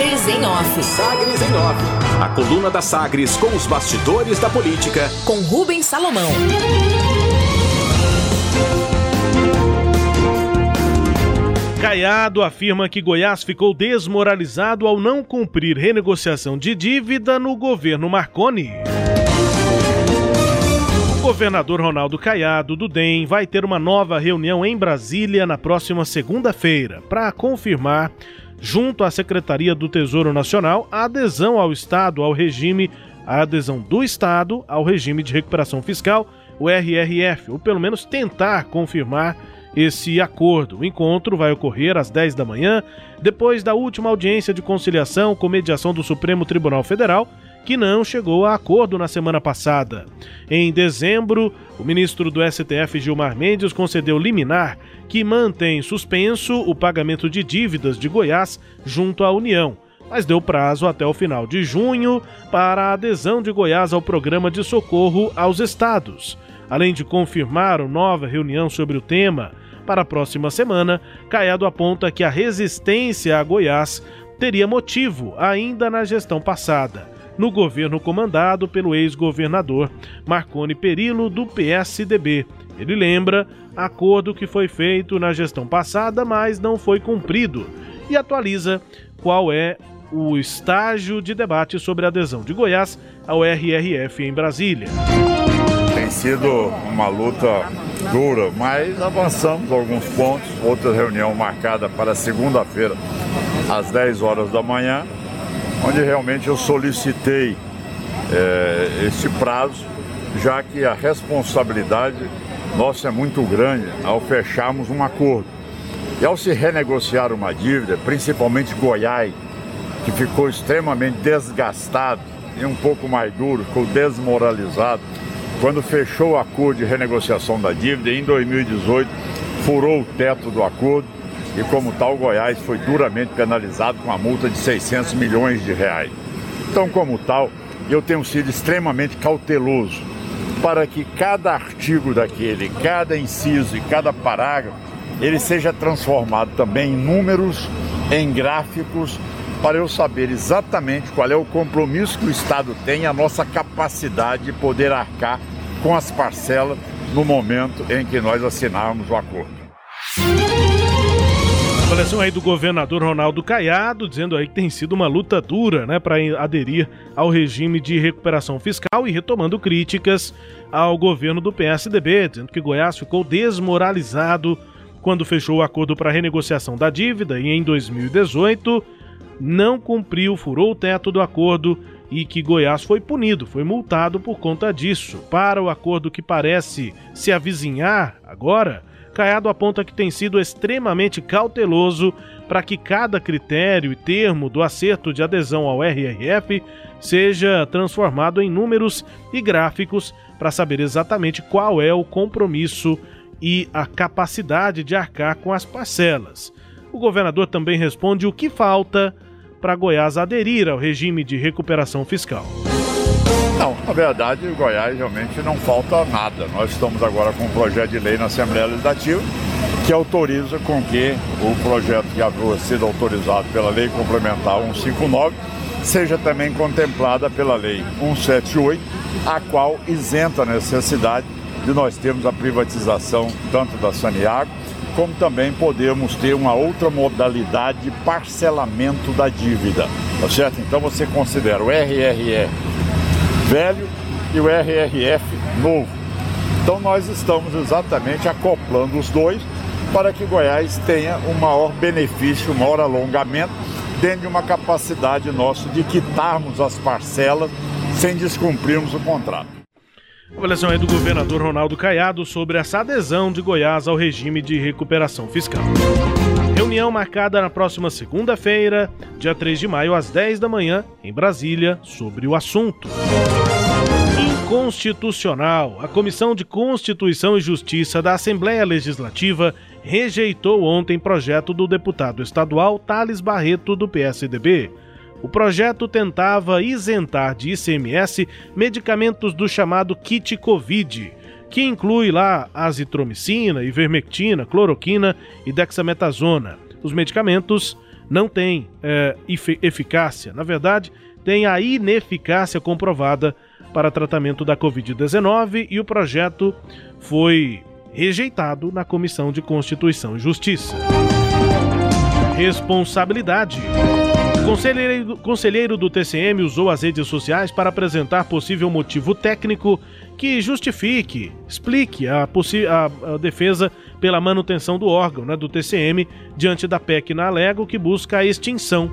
Sagres em Off. Sagres em Off. A coluna da Sagres com os bastidores da política. Com Rubens Salomão. Caiado afirma que Goiás ficou desmoralizado ao não cumprir renegociação de dívida no governo Marconi. O governador Ronaldo Caiado, do DEM, vai ter uma nova reunião em Brasília na próxima segunda-feira para confirmar, junto à Secretaria do Tesouro Nacional, a adesão ao Estado ao regime, a adesão do Estado ao regime de recuperação fiscal, o RRF, ou pelo menos tentar confirmar esse acordo. O encontro vai ocorrer às 10 da manhã, depois da última audiência de conciliação com mediação do Supremo Tribunal Federal, que não chegou a acordo na semana passada. Em dezembro, o ministro do STF Gilmar Mendes concedeu liminar que mantém suspenso o pagamento de dívidas de Goiás junto à União, mas deu prazo até o final de junho para a adesão de Goiás ao programa de socorro aos estados. Além de confirmar uma nova reunião sobre o tema para a próxima semana, Caiado aponta que a resistência a Goiás teria motivo ainda na gestão passada, no governo comandado pelo ex-governador Marconi Perillo, do PSDB. Ele lembra acordo que foi feito na gestão passada, mas não foi cumprido, e atualiza qual é o estágio de debate sobre a adesão de Goiás ao RRF em Brasília. Tem sido uma luta dura, mas avançamos alguns pontos. Outra reunião marcada para segunda-feira, às 10 horas da manhã, onde realmente eu solicitei é, esse prazo, já que a responsabilidade nossa é muito grande ao fecharmos um acordo. E ao se renegociar uma dívida, principalmente Goiás, que ficou extremamente desgastado e um pouco mais duro, ficou desmoralizado, quando fechou o acordo de renegociação da dívida, em 2018, furou o teto do acordo e, como tal, Goiás foi duramente penalizado com uma multa de 600 milhões de reais. Então, como tal, eu tenho sido extremamente cauteloso para que cada artigo daquele, cada inciso e cada parágrafo, ele seja transformado também em números, em gráficos, para eu saber exatamente qual é o compromisso que o Estado tem, a nossa capacidade de poder arcar com as parcelas no momento em que nós assinarmos o acordo. Avaliação aí do governador Ronaldo Caiado, dizendo aí que tem sido uma luta dura, né, para aderir ao regime de recuperação fiscal e retomando críticas ao governo do PSDB, dizendo que Goiás ficou desmoralizado quando fechou o acordo para renegociação da dívida e em 2018 não cumpriu, furou o teto do acordo e que Goiás foi punido, foi multado por conta disso. Para o acordo que parece se avizinhar agora, Caiado aponta que tem sido extremamente cauteloso para que cada critério e termo do acerto de adesão ao RRF seja transformado em números e gráficos para saber exatamente qual é o compromisso e a capacidade de arcar com as parcelas. O governador também responde o que falta para Goiás aderir ao regime de recuperação fiscal. Não, na verdade, Goiás realmente não falta nada. Nós estamos agora com um projeto de lei na Assembleia Legislativa que autoriza com que o projeto que havia sido autorizado pela Lei Complementar 159 seja também contemplada pela Lei 178, a qual isenta a necessidade de nós termos a privatização tanto da Saniago como também podemos ter uma outra modalidade de parcelamento da dívida, tá certo? Então você considera o RRE velho e o RRF novo. Então nós estamos exatamente acoplando os dois para que Goiás tenha um maior benefício, um maior alongamento dentro de uma capacidade nossa de quitarmos as parcelas sem descumprirmos o contrato. Avaliação aí do governador Ronaldo Caiado sobre essa adesão de Goiás ao regime de recuperação fiscal. Reunião marcada na próxima segunda-feira, dia 3 de maio, às 10 da manhã, em Brasília, sobre o assunto. Inconstitucional. A Comissão de Constituição e Justiça da Assembleia Legislativa rejeitou ontem projeto do deputado estadual Thales Barreto, do PSDB o projeto tentava isentar de ICMS medicamentos do chamado kit Covid, que inclui lá azitromicina, ivermectina, cloroquina e dexametasona. Os medicamentos não tem é, eficácia. Na verdade, tem a ineficácia comprovada para tratamento da Covid-19 e o projeto foi rejeitado na Comissão de Constituição e Justiça. Responsabilidade. Conselheiro, conselheiro do TCM usou as redes sociais para apresentar possível motivo técnico que justifique, explique a, a, a defesa pela manutenção do órgão, né, do TCM, diante da PEC na Alego, que busca a extinção.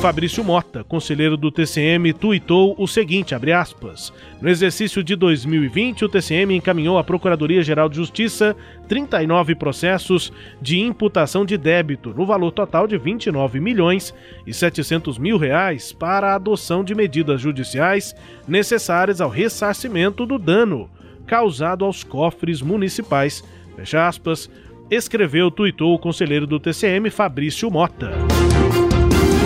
Fabrício Mota, conselheiro do TCM, tuitou o seguinte, aspas, No exercício de 2020, o TCM encaminhou à Procuradoria-Geral de Justiça 39 processos de imputação de débito, no valor total de 29 milhões e 700 mil reais, para a adoção de medidas judiciais necessárias ao ressarcimento do dano causado aos cofres municipais fecha aspas, escreveu, tuitou o conselheiro do TCM, Fabrício Mota.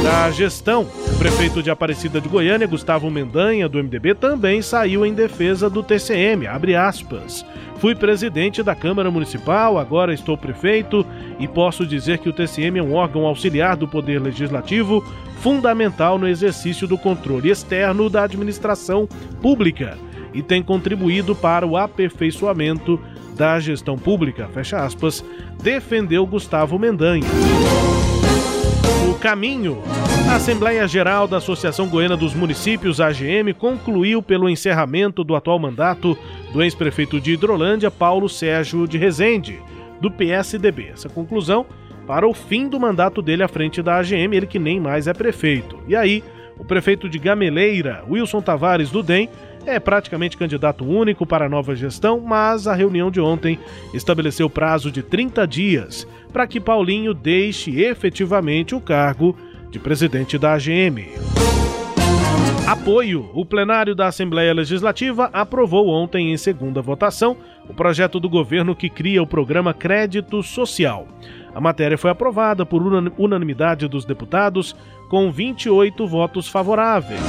Da gestão, o prefeito de Aparecida de Goiânia, Gustavo Mendanha, do MDB, também saiu em defesa do TCM, abre aspas. Fui presidente da Câmara Municipal, agora estou prefeito e posso dizer que o TCM é um órgão auxiliar do Poder Legislativo, fundamental no exercício do controle externo da administração pública e tem contribuído para o aperfeiçoamento da gestão pública, fecha aspas, defendeu Gustavo Mendanha. Caminho. A Assembleia Geral da Associação Goiana dos Municípios, AGM, concluiu pelo encerramento do atual mandato do ex-prefeito de Hidrolândia, Paulo Sérgio de Rezende, do PSDB. Essa conclusão para o fim do mandato dele à frente da AGM, ele que nem mais é prefeito. E aí, o prefeito de Gameleira, Wilson Tavares do DEM, é praticamente candidato único para a nova gestão, mas a reunião de ontem estabeleceu prazo de 30 dias para que Paulinho deixe efetivamente o cargo de presidente da AGM. Apoio. O plenário da Assembleia Legislativa aprovou ontem, em segunda votação, o projeto do governo que cria o programa Crédito Social. A matéria foi aprovada por unanimidade dos deputados, com 28 votos favoráveis.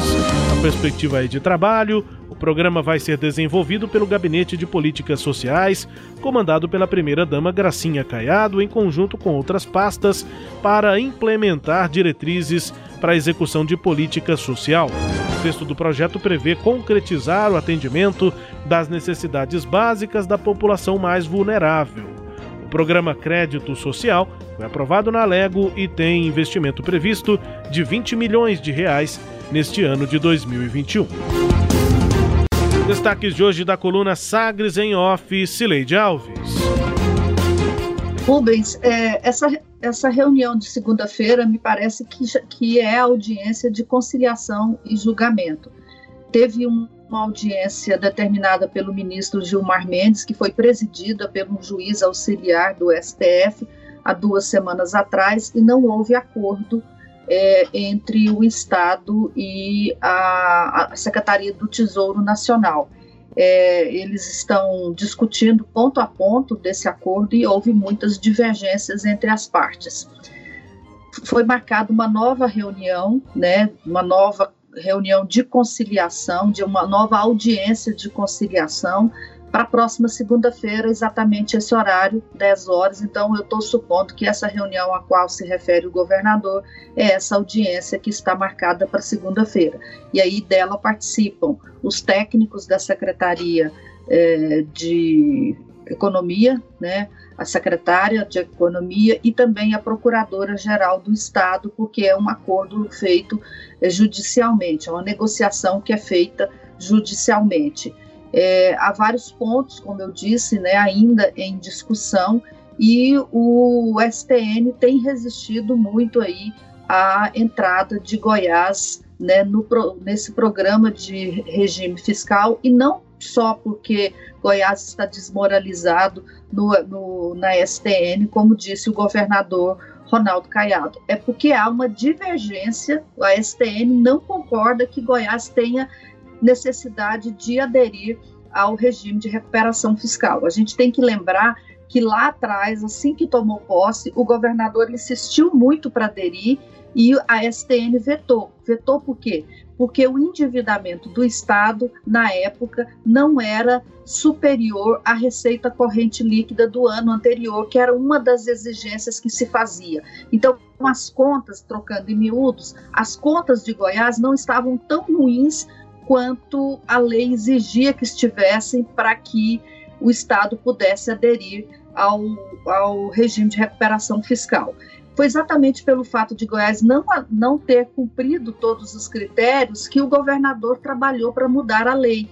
Perspectiva é de trabalho, o programa vai ser desenvolvido pelo Gabinete de Políticas Sociais, comandado pela primeira-dama Gracinha Caiado, em conjunto com outras pastas, para implementar diretrizes para a execução de política social. O texto do projeto prevê concretizar o atendimento das necessidades básicas da população mais vulnerável. O programa Crédito Social foi aprovado na Lego e tem investimento previsto de 20 milhões de reais neste ano de 2021. Destaques de hoje da coluna Sagres em Off, Cileide Alves. Rubens, é, essa, essa reunião de segunda-feira me parece que, que é audiência de conciliação e julgamento. Teve um, uma audiência determinada pelo ministro Gilmar Mendes, que foi presidida por um juiz auxiliar do STF há duas semanas atrás, e não houve acordo é, entre o Estado e a, a, Secretaria do Tesouro Nacional. É, eles estão discutindo ponto a ponto desse acordo e houve muitas divergências entre as partes. Foi marcada uma nova reunião, né, uma nova reunião de conciliação, de uma nova audiência de conciliação para a próxima segunda-feira, exatamente esse horário, 10 horas. Então, eu estou supondo que essa reunião a qual se refere o governador é essa audiência que está marcada para segunda-feira. E aí dela participam os técnicos da Secretaria é, de Economia, né, a secretária de Economia e também a Procuradora-Geral do Estado, porque é um acordo feito é, judicialmente, é uma negociação que é feita judicialmente. É, há vários pontos, como eu disse, né, ainda em discussão, e o STN tem resistido muito aí à entrada de Goiás né, no, nesse programa de regime fiscal, e não só porque Goiás está desmoralizado no, no, na STN, como disse o governador Ronaldo Caiado. É porque há uma divergência, a STN não concorda que Goiás tenha necessidade de aderir ao regime de recuperação fiscal. A gente tem que lembrar que lá atrás, assim que tomou posse, o governador insistiu muito para aderir e a STN vetou. Vetou por quê? porque o endividamento do Estado, na época, não era superior à receita corrente líquida do ano anterior, que era uma das exigências que se fazia. Então, as contas, trocando em miúdos, as contas de Goiás não estavam tão ruins quanto a lei exigia que estivessem para que o Estado pudesse aderir ao, ao regime de recuperação fiscal foi exatamente pelo fato de Goiás não, não ter cumprido todos os critérios que o governador trabalhou para mudar a lei.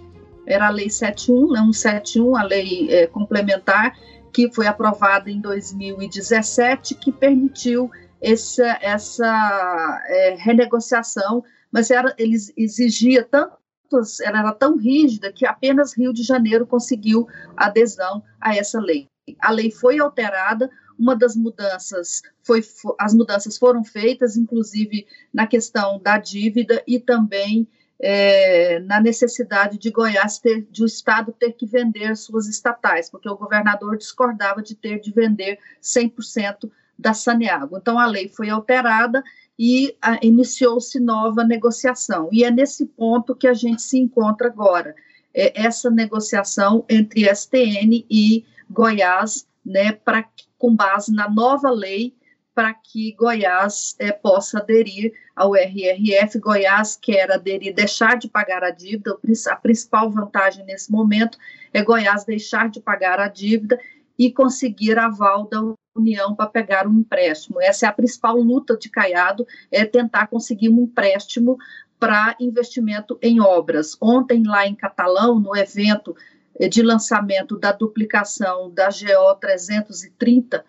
Era a Lei 71, né, 171, a lei é, complementar, que foi aprovada em 2017, que permitiu essa, essa é, renegociação, mas era, ele exigia tanto ela era tão rígida que apenas Rio de Janeiro conseguiu adesão a essa lei. A lei foi alterada, uma das mudanças foi as mudanças foram feitas, inclusive na questão da dívida e também é, na necessidade de Goiás ter, de o Estado ter que vender suas estatais, porque o governador discordava de ter de vender 100% da Saneago. Então a lei foi alterada e iniciou-se nova negociação. E é nesse ponto que a gente se encontra agora. É essa negociação entre STN e Goiás, né, para com base na nova lei para que Goiás é, possa aderir ao RRF. Goiás quer aderir, deixar de pagar a dívida. A principal vantagem nesse momento é Goiás deixar de pagar a dívida e conseguir aval da União para pegar um empréstimo. Essa é a principal luta de Caiado, é tentar conseguir um empréstimo para investimento em obras. Ontem, lá em Catalão, no evento de lançamento da duplicação da GO 330,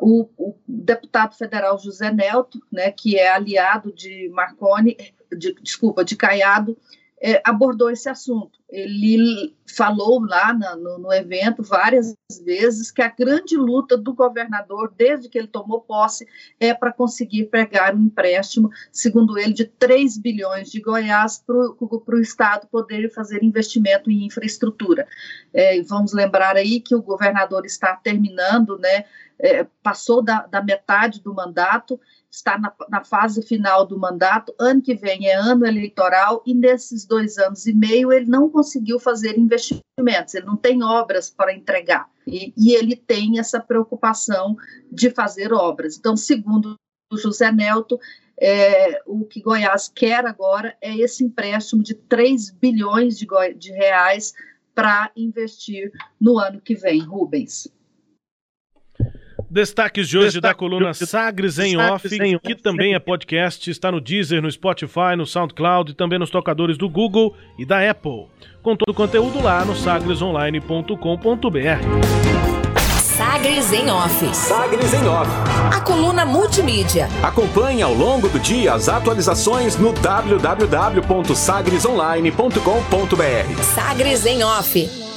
o, o, deputado federal José Nelto, né, que é aliado de Marconi, de, desculpa, de Caiado, é, abordou esse assunto. Ele falou lá na, no, no, evento várias vezes que a grande luta do governador, desde que ele tomou posse, é para conseguir pegar um empréstimo, segundo ele, de 3 bilhões de Goiás para o Estado poder fazer investimento em infraestrutura. É, vamos lembrar aí que o governador está terminando, né, é, passou da, da metade do mandato está na, na, fase final do mandato, ano que vem é ano eleitoral, e nesses dois anos e meio ele não conseguiu fazer investimentos, ele não tem obras para entregar, e, e ele tem essa preocupação de fazer obras. Então, segundo o José Nelto, é, o que Goiás quer agora é esse empréstimo de 3 bilhões de, de reais para investir no ano que vem, Rubens. Destaques de hoje Destaque da coluna Sagres em Off, que também é podcast, está no Deezer, no Spotify, no SoundCloud e também nos tocadores do Google e da Apple. Com todo o conteúdo lá no sagresonline.com.br. Sagres em Off. Sagres em Off. A coluna multimídia. Acompanhe ao longo do dia as atualizações no www.sagresonline.com.br. Sagres em Off.